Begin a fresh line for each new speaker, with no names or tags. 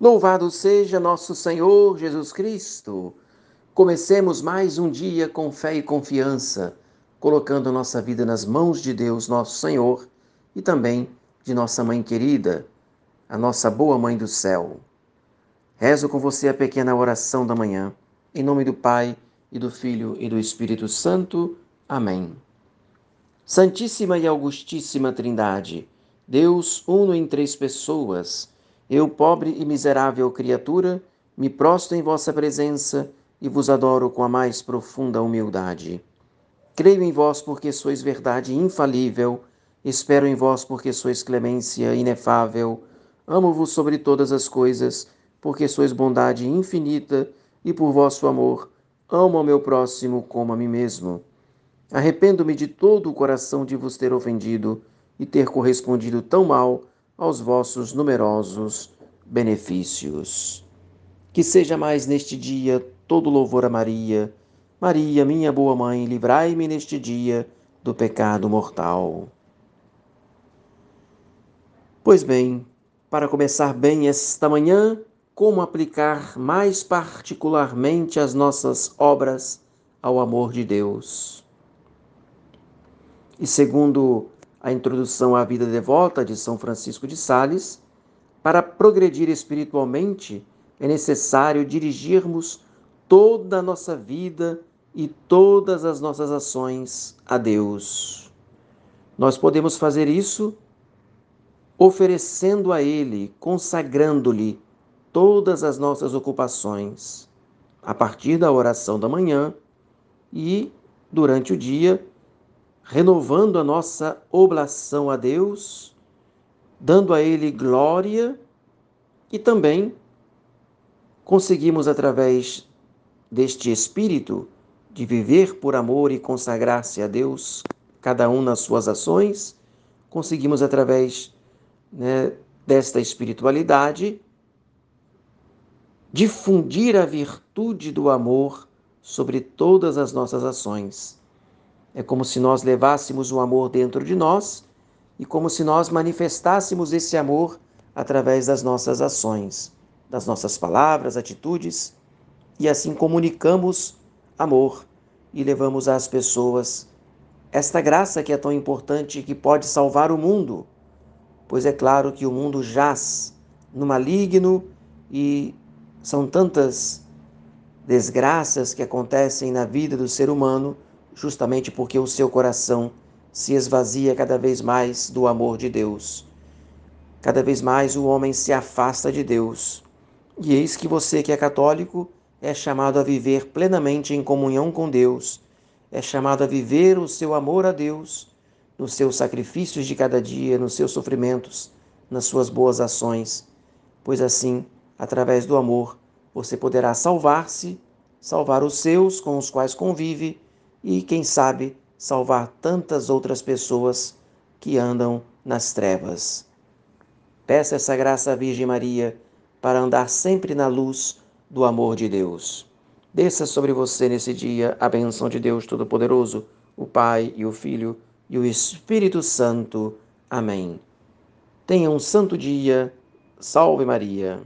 Louvado seja nosso Senhor Jesus Cristo. Comecemos mais um dia com fé e confiança, colocando nossa vida nas mãos de Deus, nosso Senhor, e também de nossa mãe querida, a nossa boa mãe do céu. Rezo com você a pequena oração da manhã, em nome do Pai e do Filho e do Espírito Santo. Amém. Santíssima e Augustíssima Trindade, Deus uno em três pessoas, eu, pobre e miserável criatura, me prostro em vossa presença e vos adoro com a mais profunda humildade. Creio em vós porque sois verdade infalível, espero em vós porque sois clemência inefável, amo-vos sobre todas as coisas, porque sois bondade infinita, e por vosso amor amo ao meu próximo como a mim mesmo. Arrependo-me de todo o coração de vos ter ofendido e ter correspondido tão mal aos vossos numerosos benefícios. Que seja mais neste dia todo louvor a Maria. Maria, minha boa mãe, livrai-me neste dia do pecado mortal. Pois bem, para começar bem esta manhã, como aplicar mais particularmente as nossas obras ao amor de Deus. E segundo a introdução à vida devota de São Francisco de Sales, para progredir espiritualmente é necessário dirigirmos toda a nossa vida e todas as nossas ações a Deus. Nós podemos fazer isso oferecendo a Ele, consagrando-lhe todas as nossas ocupações, a partir da oração da manhã e durante o dia renovando a nossa oblação a Deus, dando a Ele glória e também conseguimos, através deste espírito de viver por amor e consagrar-se a Deus, cada um nas suas ações, conseguimos, através né, desta espiritualidade, difundir a virtude do amor sobre todas as nossas ações é como se nós levássemos o amor dentro de nós e como se nós manifestássemos esse amor através das nossas ações, das nossas palavras, atitudes, e assim comunicamos amor e levamos às pessoas esta graça que é tão importante e que pode salvar o mundo, pois é claro que o mundo jaz no maligno e são tantas desgraças que acontecem na vida do ser humano justamente porque o seu coração se esvazia cada vez mais do amor de Deus. Cada vez mais o homem se afasta de Deus. E eis que você, que é católico, é chamado a viver plenamente em comunhão com Deus, é chamado a viver o seu amor a Deus nos seus sacrifícios de cada dia, nos seus sofrimentos, nas suas boas ações, pois assim, através do amor, você poderá salvar-se, salvar os seus com os quais convive e, quem sabe, salvar tantas outras pessoas que andam nas trevas. Peça essa graça à Virgem Maria para andar sempre na luz do amor de Deus. Desça sobre você nesse dia a benção de Deus Todo-Poderoso, o Pai e o Filho e o Espírito Santo. Amém. Tenha um santo dia. Salve Maria.